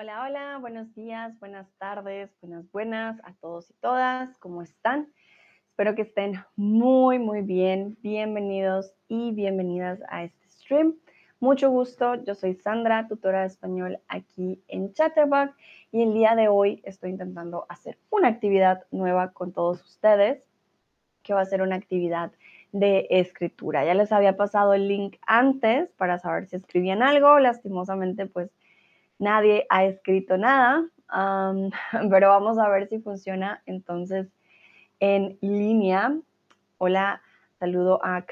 Hola, hola, buenos días, buenas tardes, buenas, buenas a todos y todas. ¿Cómo están? Espero que estén muy, muy bien. Bienvenidos y bienvenidas a este stream. Mucho gusto, yo soy Sandra, tutora de español aquí en Chatterbox y el día de hoy estoy intentando hacer una actividad nueva con todos ustedes, que va a ser una actividad de escritura. Ya les había pasado el link antes para saber si escribían algo, lastimosamente pues nadie ha escrito nada, pero vamos a ver si funciona entonces en línea. Hola, saludo a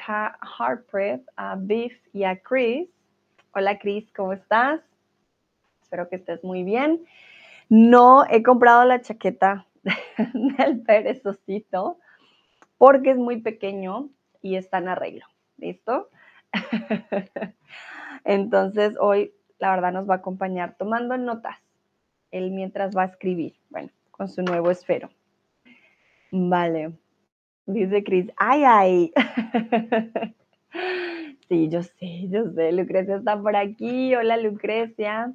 Harpreet, a Biff y a Chris. Hola Chris, ¿cómo estás? Espero que estés muy bien. No he comprado la chaqueta del perezosito porque es muy pequeño y está en arreglo. ¿Listo? Entonces hoy la verdad nos va a acompañar tomando notas. Él mientras va a escribir, bueno, con su nuevo esfero. Vale. Dice Cris, ay, ay. Sí, yo sé, yo sé, Lucrecia está por aquí. Hola, Lucrecia.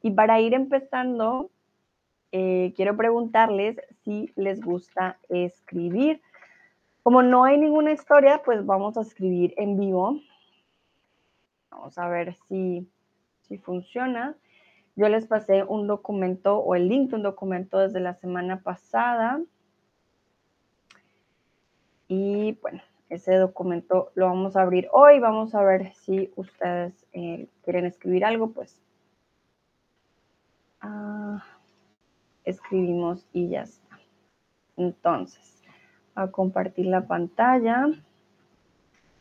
Y para ir empezando, eh, quiero preguntarles si les gusta escribir. Como no hay ninguna historia, pues vamos a escribir en vivo. Vamos a ver si, si funciona. Yo les pasé un documento o el link de un documento desde la semana pasada. Y bueno, ese documento lo vamos a abrir hoy. Vamos a ver si ustedes eh, quieren escribir algo, pues ah, escribimos y ya está. Entonces, a compartir la pantalla.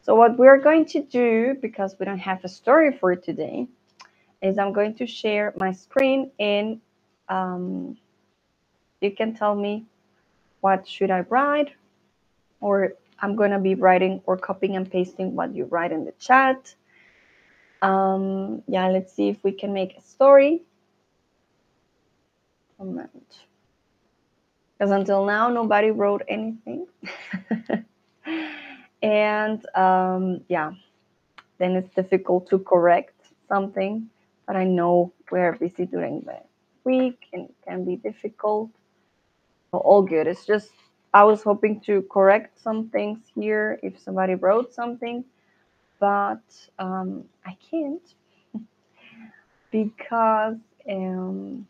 So what we're going to do, because we don't have a story for today, is I'm going to share my screen and um, you can tell me what should I write or I'm going to be writing or copying and pasting what you write in the chat. Um, yeah, let's see if we can make a story. Comment. Because until now, nobody wrote anything. and um, yeah, then it's difficult to correct something. But I know we're busy during the week and it can be difficult. all good. It's just I was hoping to correct some things here if somebody wrote something, but um, I can't because, um,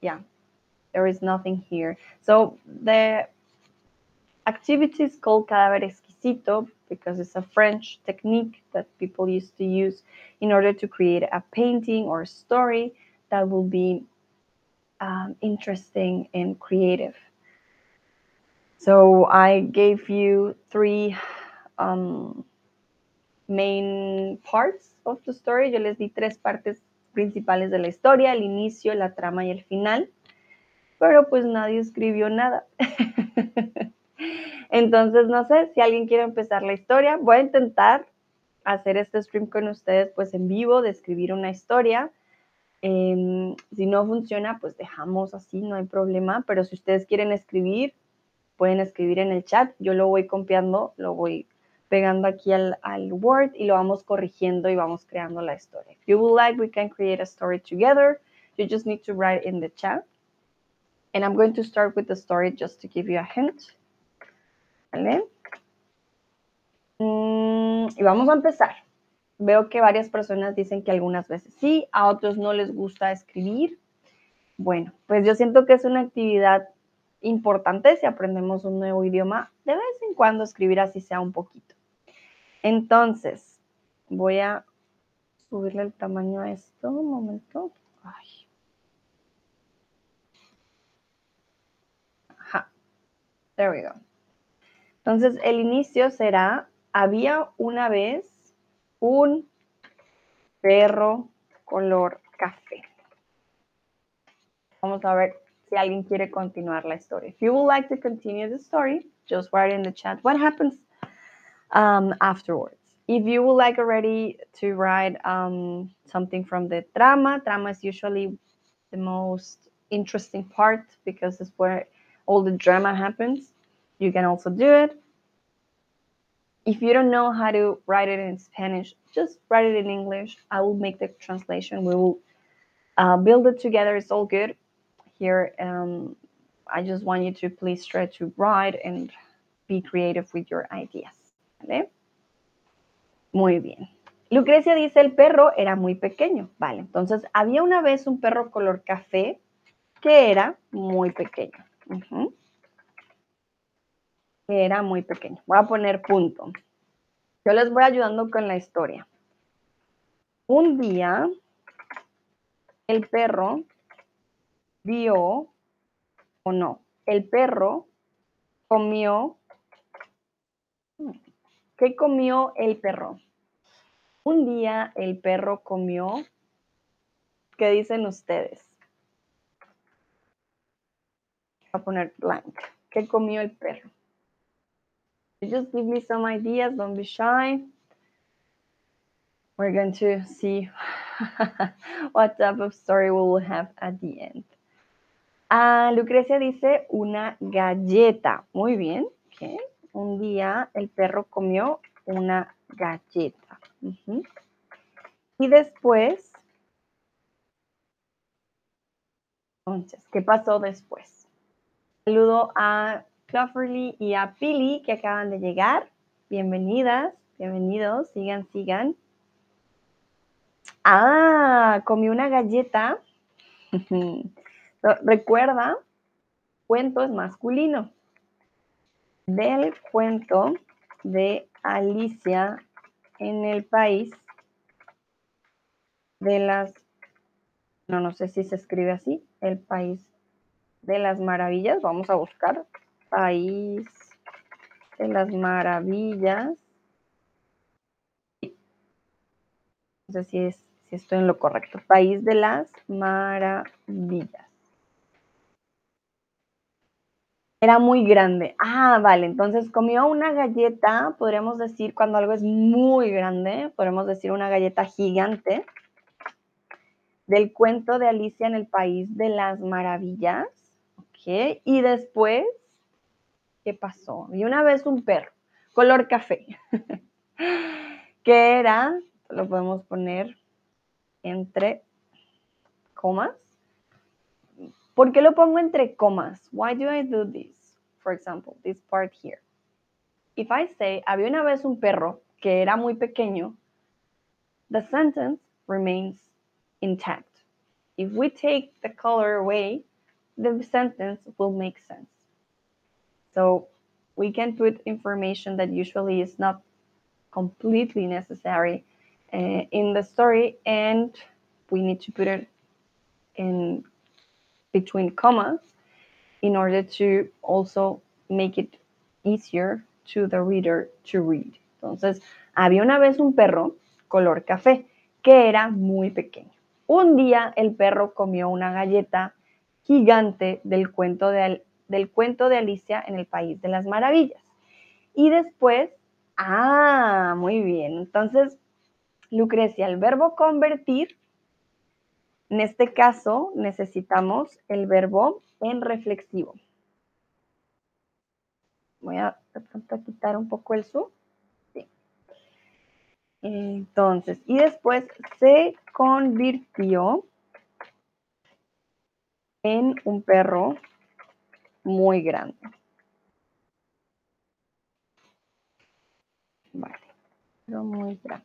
yeah, there is nothing here. So the activity is called Cadáver Exquisito because it's a French technique that people used to use in order to create a painting or a story that will be um, interesting and creative. So I gave you three um, main parts of the story. Yo les di tres partes principales de la historia, el inicio, la trama y el final. Pero pues nadie escribió nada. Entonces, no sé si alguien quiere empezar la historia. Voy a intentar hacer este stream con ustedes pues en vivo, de escribir una historia. Em, si no funciona, pues dejamos así, no hay problema. Pero si ustedes quieren escribir, pueden escribir en el chat. Yo lo voy copiando, lo voy pegando aquí al, al, Word y lo vamos corrigiendo y vamos creando la historia. If you would like, we can create a story together. You just need to write in the chat. And I'm going to start with the story just to give you a hint. Mm, y vamos a empezar. Veo que varias personas dicen que algunas veces sí, a otros no les gusta escribir. Bueno, pues yo siento que es una actividad importante si aprendemos un nuevo idioma, de vez en cuando escribir así sea un poquito. Entonces, voy a subirle el tamaño a esto, un momento. Ay. Ajá. There we go. Entonces, el inicio será, había una vez un perro color café. Vamos a ver si alguien quiere continuar la historia. If you would like to continue the story, just write in the chat what happens um, afterwards. If you would like already to write um, something from the drama, drama is usually the most interesting part because it's where all the drama happens. You can also do it. If you don't know how to write it in Spanish, just write it in English. I will make the translation. We will Uh, build it together is all good. Here, um, I just want you to please try to write and be creative with your ideas. ¿Vale? Muy bien. Lucrecia dice, el perro era muy pequeño. Vale, entonces había una vez un perro color café que era muy pequeño. Era muy pequeño. Voy a poner punto. Yo les voy ayudando con la historia. Un día, el perro vio, o no, el perro comió. ¿Qué comió el perro? Un día el perro comió. ¿Qué dicen ustedes? Voy a poner blank. ¿Qué comió el perro? Just give me some ideas, don't be shy. We're going to see what type of story we will have at the end. Ah, Lucrecia dice una galleta. Muy bien. Un día el perro comió una galleta. Y después, entonces, ¿qué pasó después? Saludo a Cloverly y a Pili que acaban de llegar. Bienvenidas, bienvenidos, sigan, sigan. Ah, comí una galleta. Recuerda, cuento es masculino. Del cuento de Alicia en el país de las, no, no sé si se escribe así, el país de las maravillas. Vamos a buscar país de las maravillas. No sé si, es, si estoy en lo correcto. País de las maravillas. Era muy grande. Ah, vale. Entonces comió una galleta, podríamos decir, cuando algo es muy grande, podemos decir una galleta gigante del cuento de Alicia en el País de las Maravillas. Ok. Y después, ¿qué pasó? Y una vez un perro, color café, que era, lo podemos poner entre comas, ¿Por qué lo pongo entre comas? Why do I do this? For example, this part here. If I say, había una vez un perro que era muy pequeño, the sentence remains intact. If we take the color away, the sentence will make sense. So we can put information that usually is not completely necessary uh, in the story and we need to put it in between commas in order to also make it easier to the reader to read. Entonces, había una vez un perro color café que era muy pequeño. Un día el perro comió una galleta gigante del cuento de, del cuento de Alicia en el País de las Maravillas. Y después, ah, muy bien. Entonces, Lucrecia, el verbo convertir en este caso necesitamos el verbo en reflexivo. Voy a de quitar un poco el su. Entonces, y después se convirtió en un perro muy grande. Vale, pero muy grande.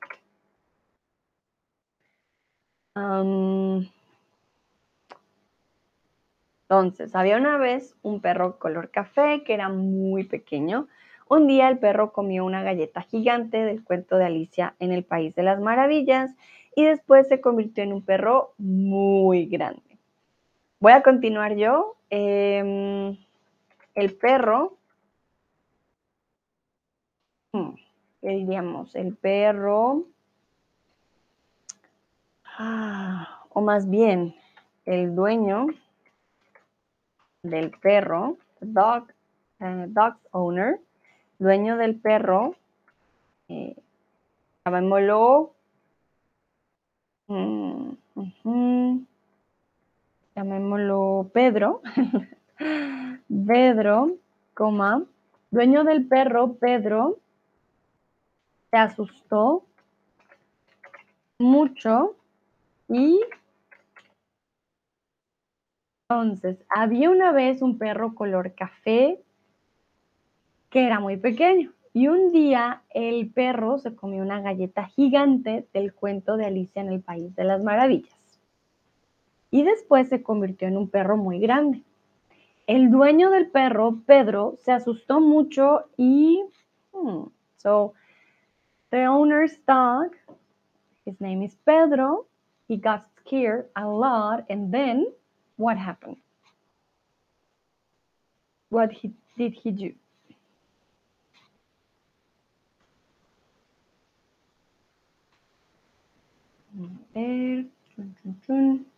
Entonces, había una vez un perro color café que era muy pequeño. Un día el perro comió una galleta gigante del cuento de Alicia en el País de las Maravillas y después se convirtió en un perro muy grande. Voy a continuar yo. Em, el perro, hmm, ¿qué diríamos? El perro Ah, o más bien, el dueño del perro, dog, uh, dog owner, dueño del perro, eh, llamémoslo, mm, llamémoslo Pedro, Pedro, coma, dueño del perro, Pedro, se asustó mucho y Entonces, había una vez un perro color café que era muy pequeño. Y un día el perro se comió una galleta gigante del cuento de Alicia en el País de las Maravillas. Y después se convirtió en un perro muy grande. El dueño del perro, Pedro, se asustó mucho y... Hmm, so, the owner's dog, his name is Pedro, he got scared a lot and then what happened? What he, did he do? A ver.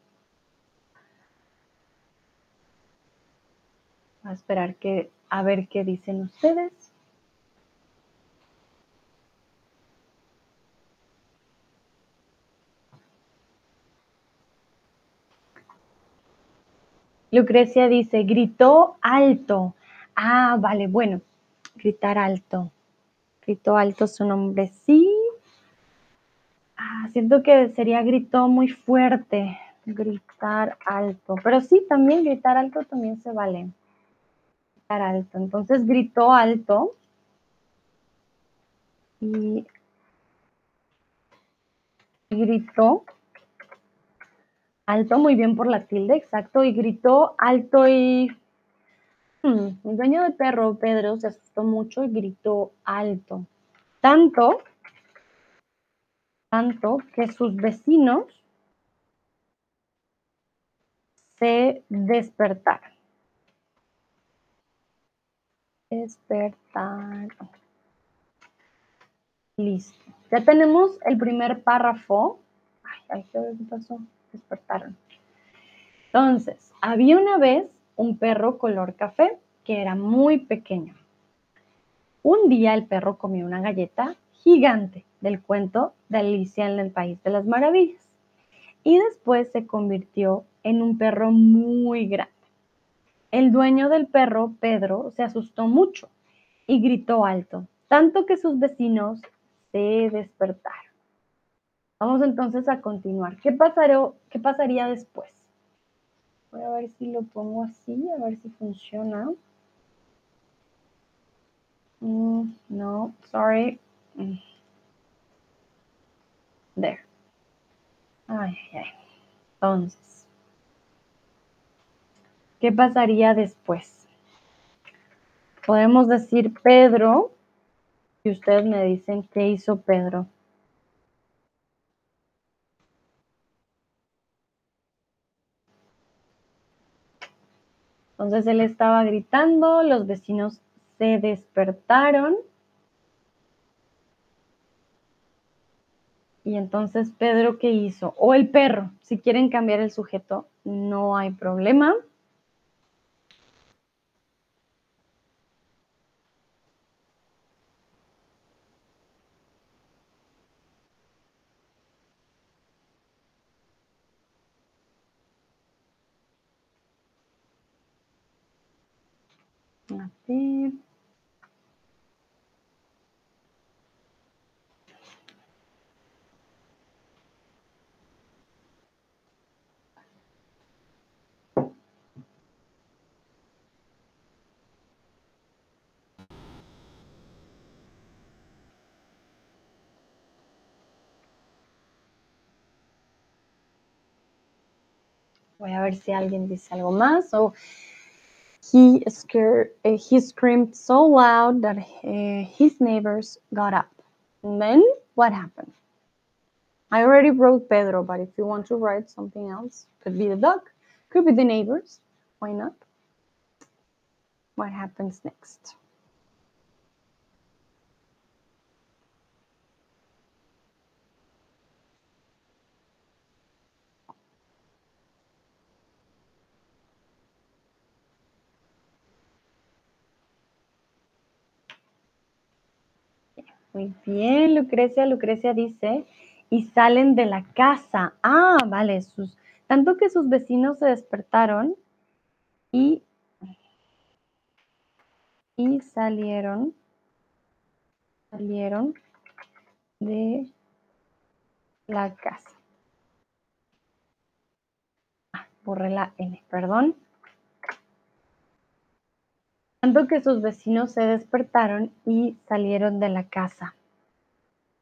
A esperar que, a ver qué dicen ustedes. Lucrecia dice, gritó alto. Ah, vale, bueno, gritar alto. Gritó alto su nombre, sí. Ah, siento que sería gritó muy fuerte, gritar alto. Pero sí, también gritar alto también se vale. Alto. Entonces gritó alto. Y gritó Alto, muy bien por la tilde, exacto. Y gritó alto y... Hmm, el dueño del perro, Pedro, se asustó mucho y gritó alto. Tanto, tanto que sus vecinos se despertaron. Despertaron. Listo. Ya tenemos el primer párrafo. Ay, ay, ¿qué pasó? despertaron. Entonces, había una vez un perro color café que era muy pequeño. Un día el perro comió una galleta gigante del cuento de Alicia en el País de las Maravillas y después se convirtió en un perro muy grande. El dueño del perro, Pedro, se asustó mucho y gritó alto, tanto que sus vecinos se despertaron. Vamos entonces a continuar. ¿Qué, ¿Qué pasaría después? Voy a ver si lo pongo así, a ver si funciona. Mm, no, sorry. Mm. There. Ay, ay. Entonces, ¿qué pasaría después? Podemos decir Pedro y ustedes me dicen qué hizo Pedro. Entonces él estaba gritando, los vecinos se despertaron. Y entonces Pedro, ¿qué hizo? O el perro, si quieren cambiar el sujeto, no hay problema. Voy a ver si alguien dice algo más. O he, scared, uh, he screamed so loud that uh, his neighbors got up. And then what happened? I already wrote Pedro, but if you want to write something else, could be the dog, could be the neighbors. Why not? What happens next? Muy bien, Lucrecia. Lucrecia dice, y salen de la casa. Ah, vale, sus, tanto que sus vecinos se despertaron y, y salieron, salieron de la casa. Ah, borré la N, perdón. Tanto que sus vecinos se despertaron y salieron de la casa.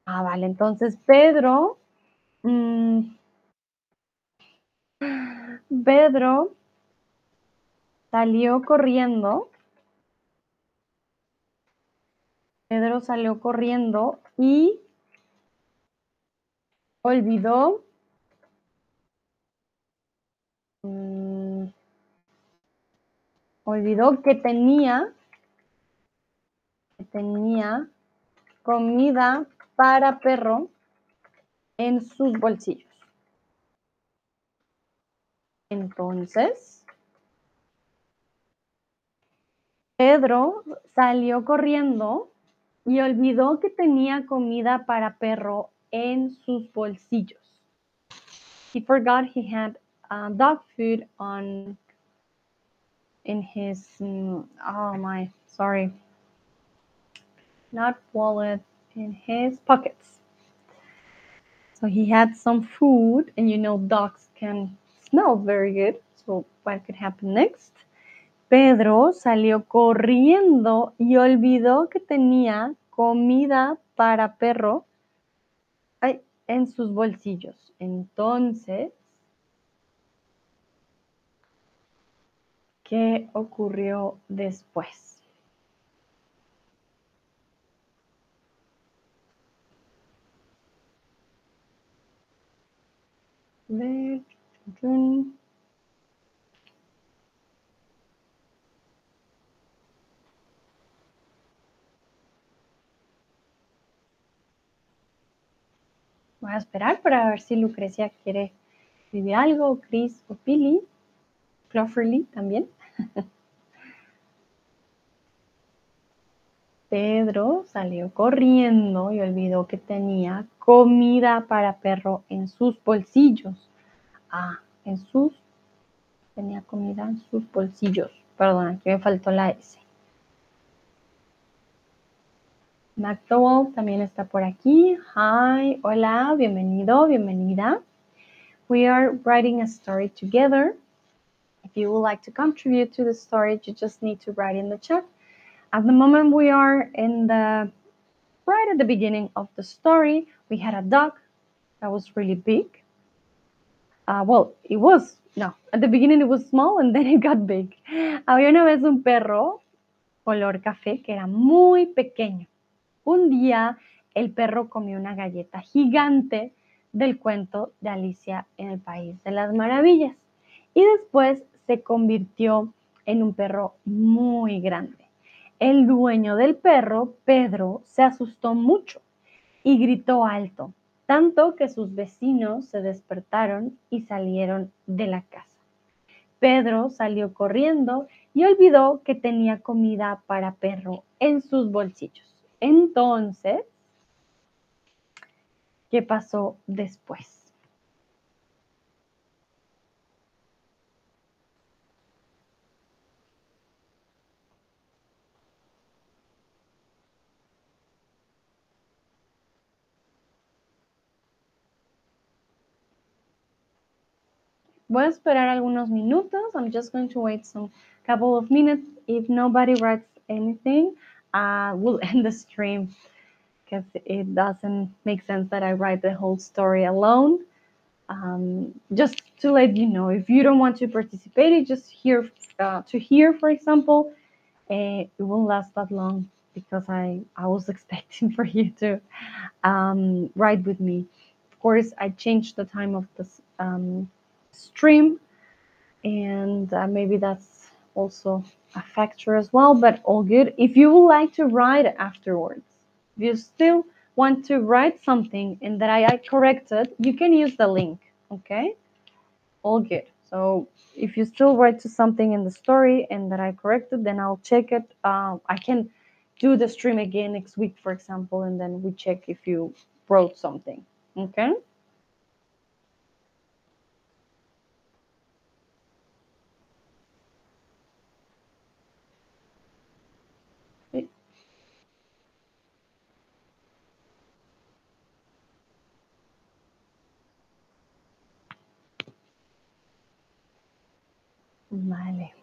Ah, vale, entonces Pedro, mm, Pedro salió corriendo. Pedro salió corriendo y olvidó mm, olvidó que tenía que tenía comida para perro en sus bolsillos. Entonces, Pedro salió corriendo y olvidó que tenía comida para perro en sus bolsillos. He forgot he had uh, dog food on in his mm, oh my sorry. Not wallet in his pockets. So he had some food and you know dogs can smell very good. So what could happen next Pedro salió corriendo y olvidó que tenía comida para perro en sus bolsillos. Entonces, ¿qué ocurrió después? Voy a esperar para ver si Lucrecia quiere escribir algo, Chris o Pili, Cloverly también. Pedro salió corriendo y olvidó que tenía comida para perro en sus bolsillos. Ah, en sus... Tenía comida en sus bolsillos. Perdón, aquí me faltó la S. McDowell también está por aquí. Hi, hola, bienvenido, bienvenida. We are writing a story together. If you would like to contribute to the story, you just need to write in the chat. At the moment, we are in the right at the beginning of the story. We had a dog that was really big. Uh, well, it was, no, at the beginning it was small and then it got big. Había una vez un perro color café que era muy pequeño. Un día el perro comió una galleta gigante del cuento de Alicia en el País de las Maravillas y después se convirtió en un perro muy grande. El dueño del perro, Pedro, se asustó mucho y gritó alto, tanto que sus vecinos se despertaron y salieron de la casa. Pedro salió corriendo y olvidó que tenía comida para perro en sus bolsillos. Entonces, ¿qué pasó después? Voy a esperar algunos minutos. I'm just going to wait some couple of minutes. If nobody writes anything, uh, we'll end the stream because it doesn't make sense that I write the whole story alone. Um, just to let you know, if you don't want to participate, just here uh, to hear, for example, uh, it won't last that long because I, I was expecting for you to um, write with me. Of course, I changed the time of this um, stream, and uh, maybe that's also a factor as well, but all good. If you would like to write afterwards, if you still want to write something and that I, I corrected, you can use the link, okay? All good. So if you still write to something in the story and that I corrected, then I'll check it. Uh, I can do the stream again next week, for example, and then we check if you wrote something, okay? Vale.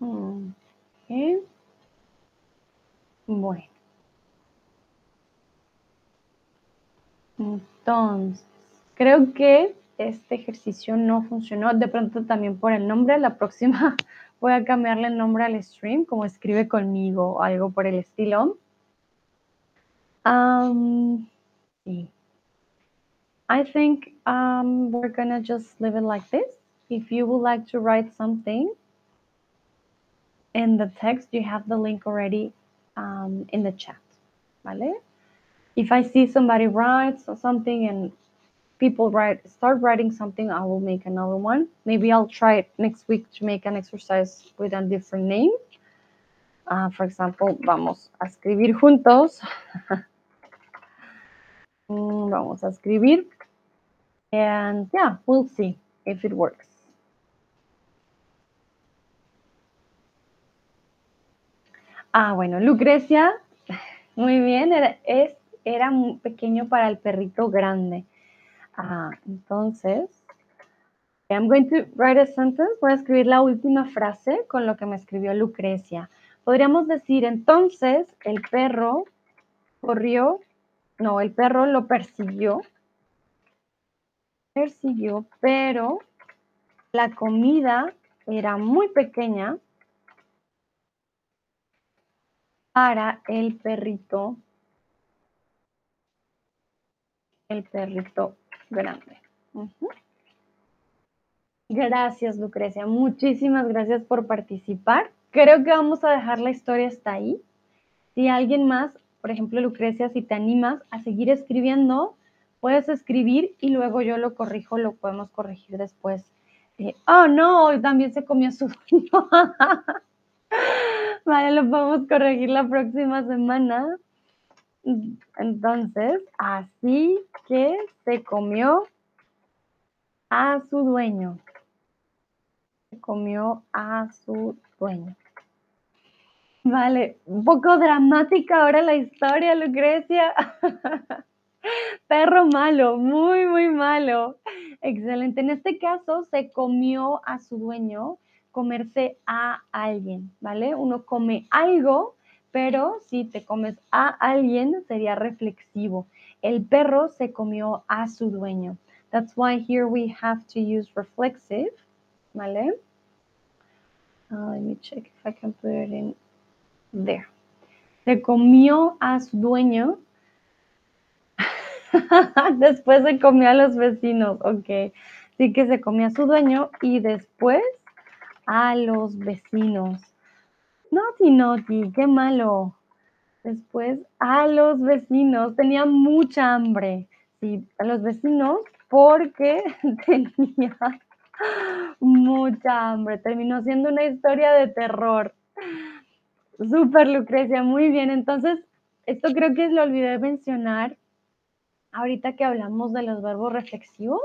Mm. ¿Eh? Bueno. Entonces, creo que este ejercicio no funcionó. De pronto también por el nombre. La próxima voy a cambiarle el nombre al stream, como escribe conmigo o algo por el estilo. Um, I think um, we're gonna just leave it like this. If you would like to write something in the text, you have the link already um, in the chat, ¿vale? If I see somebody writes something and people write start writing something, I will make another one. Maybe I'll try next week to make an exercise with a different name. Uh, for example, vamos a escribir juntos. Mm, vamos a escribir. And yeah, we'll see if it works. Ah, bueno, Lucrecia, muy bien, era, es, era muy pequeño para el perrito grande. Ah, entonces, I'm going to write a sentence. Voy a escribir la última frase con lo que me escribió Lucrecia. Podríamos decir, entonces, el perro corrió no, el perro lo persiguió. Persiguió, pero la comida era muy pequeña para el perrito, el perrito grande. Gracias, Lucrecia. Muchísimas gracias por participar. Creo que vamos a dejar la historia hasta ahí. Si alguien más por ejemplo, Lucrecia, si te animas a seguir escribiendo, puedes escribir y luego yo lo corrijo, lo podemos corregir después. Eh, oh, no, también se comió su vale, lo podemos corregir la próxima semana. Entonces, así que se comió a su dueño. Se comió a su dueño. Vale, un poco dramática ahora la historia, Lucrecia. Perro malo, muy, muy malo. Excelente. En este caso se comió a su dueño, comerse a alguien, ¿vale? Uno come algo, pero si te comes a alguien sería reflexivo. El perro se comió a su dueño. That's why here we have to use reflexive, ¿vale? Uh, let me check if I can put it in There. Se comió a su dueño. después se comió a los vecinos. Ok. Sí que se comió a su dueño y después a los vecinos. Noti, noti, qué malo. Después a los vecinos. Tenía mucha hambre. Sí, a los vecinos porque tenía mucha hambre. Terminó siendo una historia de terror. Súper, Lucrecia, muy bien. Entonces, esto creo que lo olvidé mencionar ahorita que hablamos de los verbos reflexivos.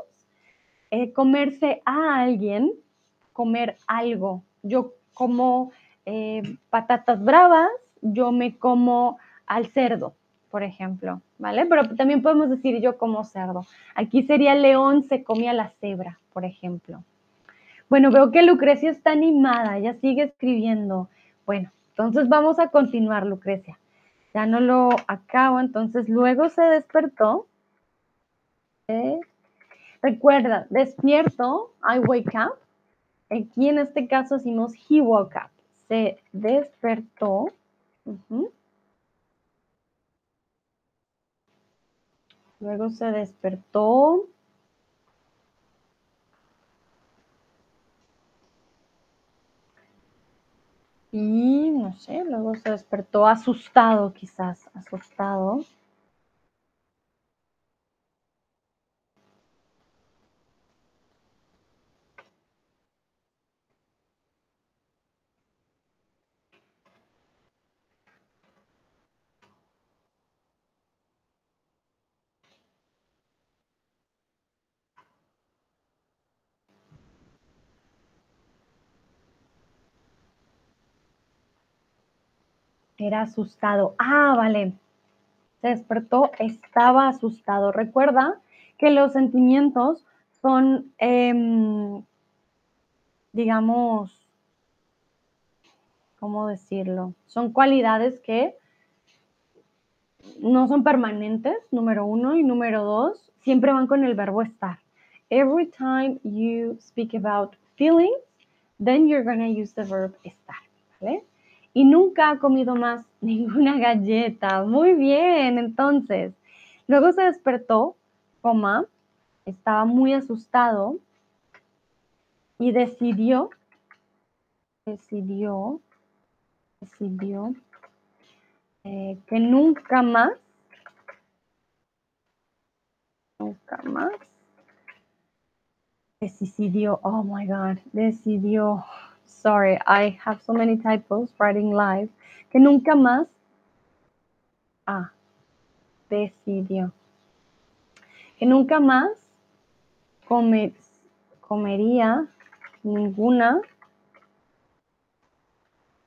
Eh, comerse a alguien, comer algo. Yo como eh, patatas bravas, yo me como al cerdo, por ejemplo, ¿vale? Pero también podemos decir yo como cerdo. Aquí sería león se comía la cebra, por ejemplo. Bueno, veo que Lucrecia está animada, ella sigue escribiendo. Bueno, entonces vamos a continuar, Lucrecia. Ya no lo acabo, entonces luego se despertó. Eh, recuerda, despierto, I wake up. Aquí en este caso decimos he woke up. Se despertó. Luego se despertó. Y no sé, luego se despertó asustado quizás, asustado. Era asustado. Ah, vale. Se despertó, estaba asustado. Recuerda que los sentimientos son, em, digamos, ¿cómo decirlo? Son cualidades que no son permanentes, número uno, y número dos, siempre van con el verbo estar. Every time you speak about feelings, then you're going to use the verb estar, ¿vale? Y nunca ha comido más ninguna galleta. Muy bien, entonces. Luego se despertó, coma, estaba muy asustado y decidió, decidió, decidió eh, que nunca más, nunca más, decidió, oh my God, decidió, sorry, I have so many typos writing live, que nunca más, ah, decidió, que nunca más come, comería ninguna,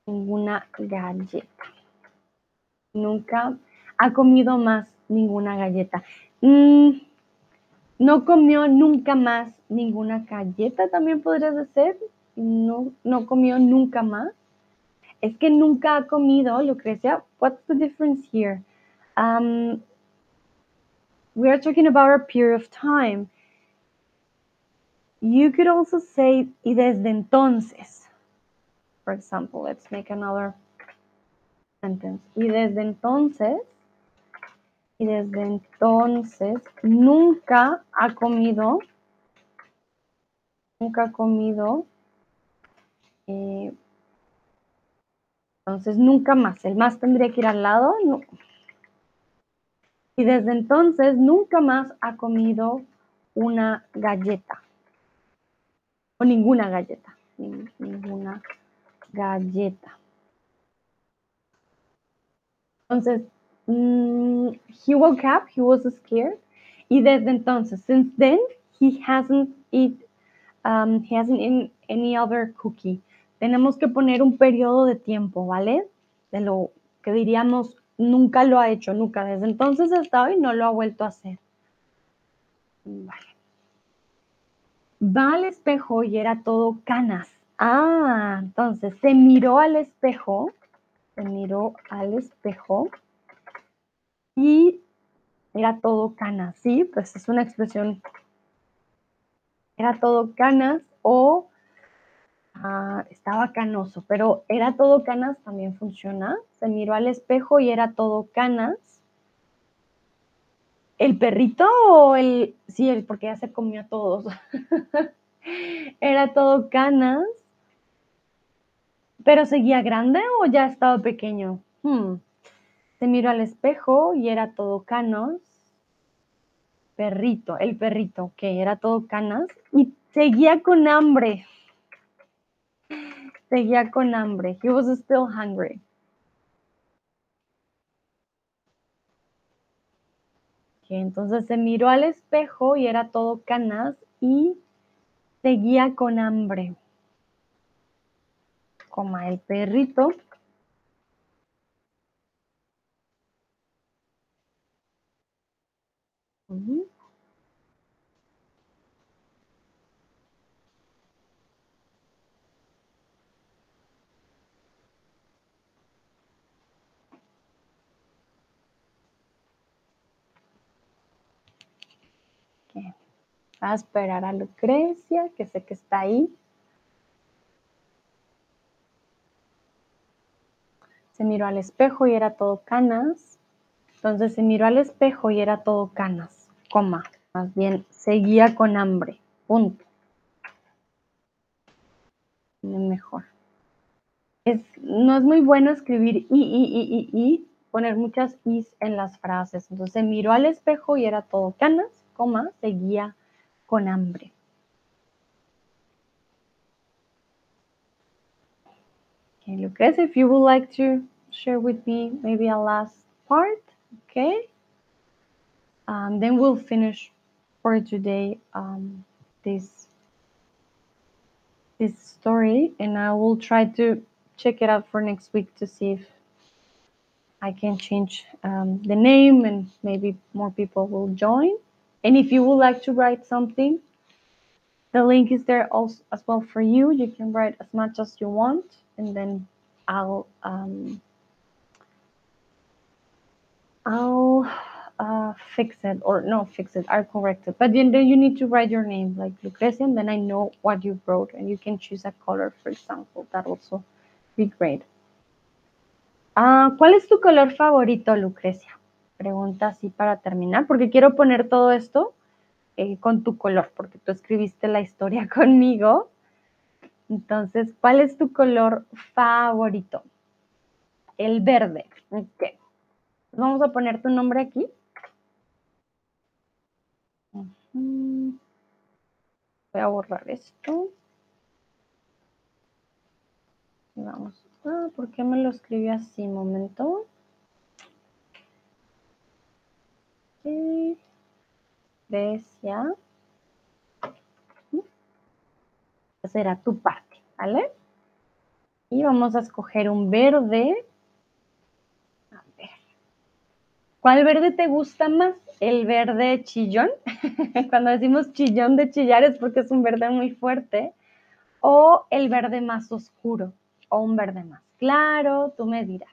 ninguna galleta. Nunca ha comido más ninguna galleta. Mm, no comió nunca más ninguna galleta, también podrías decir. No, no comió nunca más. Es que nunca ha comido, Lucrecia. What's the difference here? Um, we are talking about a period of time. You could also say, y desde entonces. For example, let's make another sentence. Y desde entonces, y desde entonces, nunca ha comido, nunca ha comido, eh, entonces nunca más. El más tendría que ir al lado. Y desde entonces nunca más ha comido una galleta. O ninguna galleta. Ninguna galleta. Entonces, mm, he woke up, he was scared. Y desde entonces, since then, he hasn't eat, um, he hasn't eaten any other cookie. Tenemos que poner un periodo de tiempo, ¿vale? De lo que diríamos, nunca lo ha hecho, nunca. Desde entonces hasta hoy no lo ha vuelto a hacer. Vale. Va al espejo y era todo canas. Ah, entonces se miró al espejo se miró al espejo y era todo canas, ¿sí? Pues es una expresión, era todo canas o ah, estaba canoso, pero era todo canas también funciona. Se miró al espejo y era todo canas. ¿El perrito o el...? Sí, porque ya se comió a todos. era todo canas ¿Pero seguía grande o ya estaba pequeño? Hmm. Se miró al espejo y era todo canos. Perrito, el perrito, que era todo canas. Y seguía con hambre. Seguía con hambre. He was still hungry. entonces se miró al espejo y era todo canas y seguía con hambre coma el perrito. A esperar a Lucrecia, que sé que está ahí. se miró al espejo y era todo canas. Entonces se miró al espejo y era todo canas, coma. Más bien, seguía con hambre. Punto. Mejor. Es, no es muy bueno escribir y, y, y, y, y, poner muchas is en las frases. Entonces se miró al espejo y era todo canas, coma, seguía con hambre. Okay, Lucas, if you would like to share with me maybe a last part, okay? Um, then we'll finish for today um, this this story, and I will try to check it out for next week to see if I can change um, the name and maybe more people will join. And if you would like to write something, the link is there also as well for you. You can write as much as you want and then I'll um, I'll fixed or no fixed are corrected. But then you need to write your name like Lucrecia, and then I know what you wrote, and you can choose a color, for example. That also be great. Ah, ¿Cuál es tu color favorito, Lucrecia? Pregunta así para terminar, porque quiero poner todo esto eh, con tu color, porque tú escribiste la historia conmigo. Entonces, ¿cuál es tu color favorito? El verde. Ok. Vamos a poner tu nombre aquí. Voy a borrar esto. Vamos. Ah, ¿por qué me lo escribí así? Momento. Grecia. Será tu parte, ¿vale? Y vamos a escoger un verde. A ver. ¿Cuál verde te gusta más? ¿El verde chillón? Cuando decimos chillón de chillar es porque es un verde muy fuerte. ¿O el verde más oscuro? ¿O un verde más claro? Tú me dirás.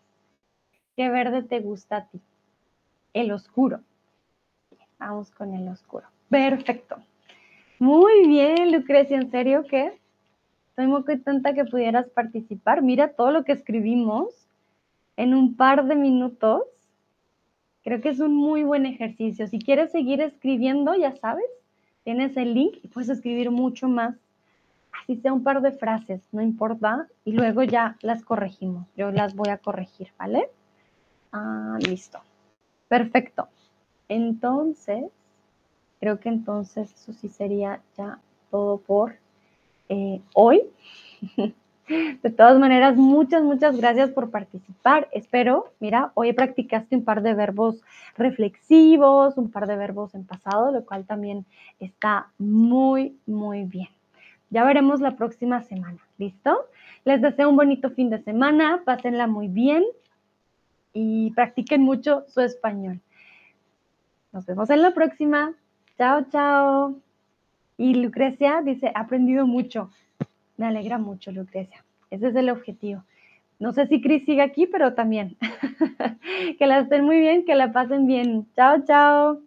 ¿Qué verde te gusta a ti? El oscuro. Vamos con el oscuro. Perfecto. Muy bien, Lucrecia, en serio que estoy muy contenta que pudieras participar. Mira todo lo que escribimos en un par de minutos. Creo que es un muy buen ejercicio. Si quieres seguir escribiendo, ya sabes, tienes el link y puedes escribir mucho más. Así sea un par de frases, no importa. Y luego ya las corregimos. Yo las voy a corregir, ¿vale? Ah, listo. Perfecto. Entonces, creo que entonces eso sí sería ya todo por eh, hoy. De todas maneras, muchas, muchas gracias por participar. Espero, mira, hoy practicaste un par de verbos reflexivos, un par de verbos en pasado, lo cual también está muy, muy bien. Ya veremos la próxima semana, ¿listo? Les deseo un bonito fin de semana, pásenla muy bien y practiquen mucho su español. Nos vemos en la próxima. Chao, chao. Y Lucrecia dice, ha aprendido mucho. Me alegra mucho, Lucrecia. Ese es el objetivo. No sé si Cris sigue aquí, pero también. que la estén muy bien, que la pasen bien. Chao, chao.